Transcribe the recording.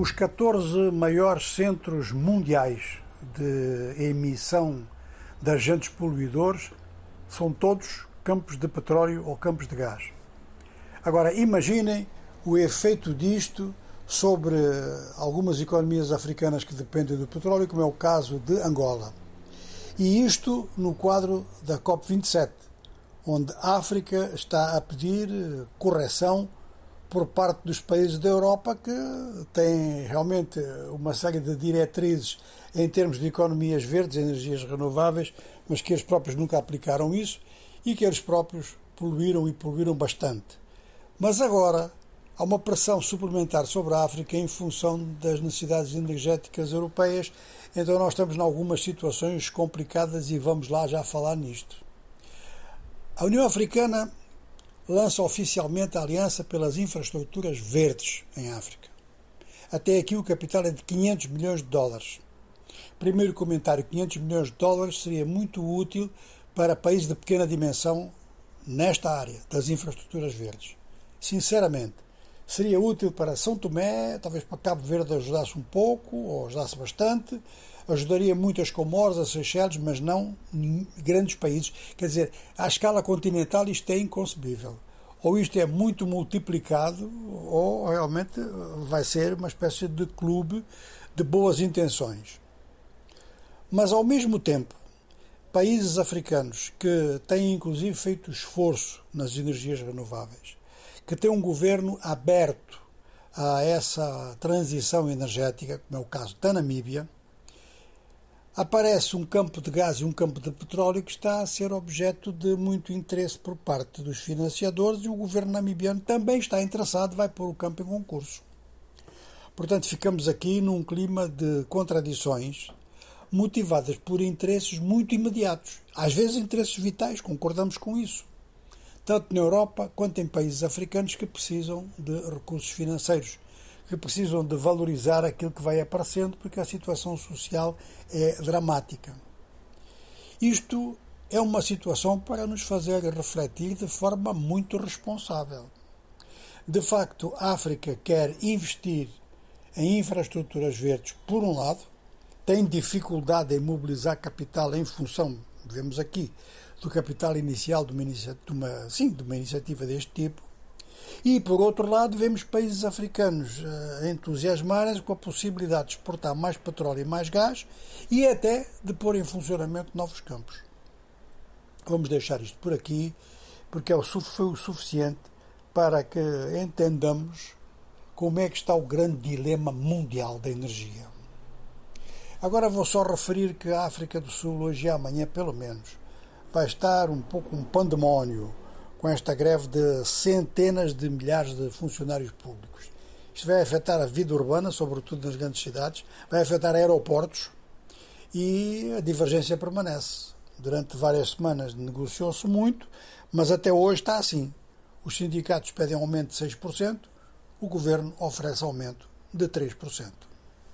Os 14 maiores centros mundiais de emissão de agentes poluidores são todos campos de petróleo ou campos de gás. Agora, imaginem o efeito disto sobre algumas economias africanas que dependem do petróleo, como é o caso de Angola. E isto no quadro da COP27, onde a África está a pedir correção por parte dos países da Europa que têm realmente uma série de diretrizes em termos de economias verdes, energias renováveis, mas que eles próprios nunca aplicaram isso e que eles próprios poluíram e poluíram bastante. Mas agora há uma pressão suplementar sobre a África em função das necessidades energéticas europeias, então nós estamos em algumas situações complicadas e vamos lá já falar nisto. A União Africana lança oficialmente a Aliança pelas Infraestruturas Verdes em África. Até aqui o capital é de 500 milhões de dólares. Primeiro comentário: 500 milhões de dólares seria muito útil para países de pequena dimensão nesta área das infraestruturas verdes. Sinceramente, seria útil para São Tomé, talvez para Cabo Verde ajudasse um pouco, ou ajudasse bastante, ajudaria muito as Comoras, as Seychelles, mas não grandes países. Quer dizer, à escala continental isto é inconcebível. Ou isto é muito multiplicado, ou realmente vai ser uma espécie de clube de boas intenções. Mas, ao mesmo tempo, países africanos que têm inclusive feito esforço nas energias renováveis, que têm um governo aberto a essa transição energética, como é o caso da Namíbia, aparece um campo de gás e um campo de petróleo que está a ser objeto de muito interesse por parte dos financiadores e o governo namibiano também está interessado, vai pôr o campo em concurso. Portanto, ficamos aqui num clima de contradições motivadas por interesses muito imediatos, às vezes interesses vitais, concordamos com isso, tanto na Europa quanto em países africanos que precisam de recursos financeiros que precisam de valorizar aquilo que vai aparecendo, porque a situação social é dramática. Isto é uma situação para nos fazer refletir de forma muito responsável. De facto, a África quer investir em infraestruturas verdes, por um lado, tem dificuldade em mobilizar capital em função, vemos aqui, do capital inicial de uma, sim, de uma iniciativa deste tipo, e, por outro lado, vemos países africanos uh, entusiasmarem-se com a possibilidade de exportar mais petróleo e mais gás e até de pôr em funcionamento novos campos. Vamos deixar isto por aqui, porque é foi o suficiente para que entendamos como é que está o grande dilema mundial da energia. Agora vou só referir que a África do Sul, hoje e amanhã, pelo menos, vai estar um pouco um pandemónio com esta greve de centenas de milhares de funcionários públicos. Isto vai afetar a vida urbana, sobretudo nas grandes cidades, vai afetar aeroportos e a divergência permanece. Durante várias semanas negociou-se muito, mas até hoje está assim. Os sindicatos pedem aumento de 6%, o governo oferece aumento de 3%.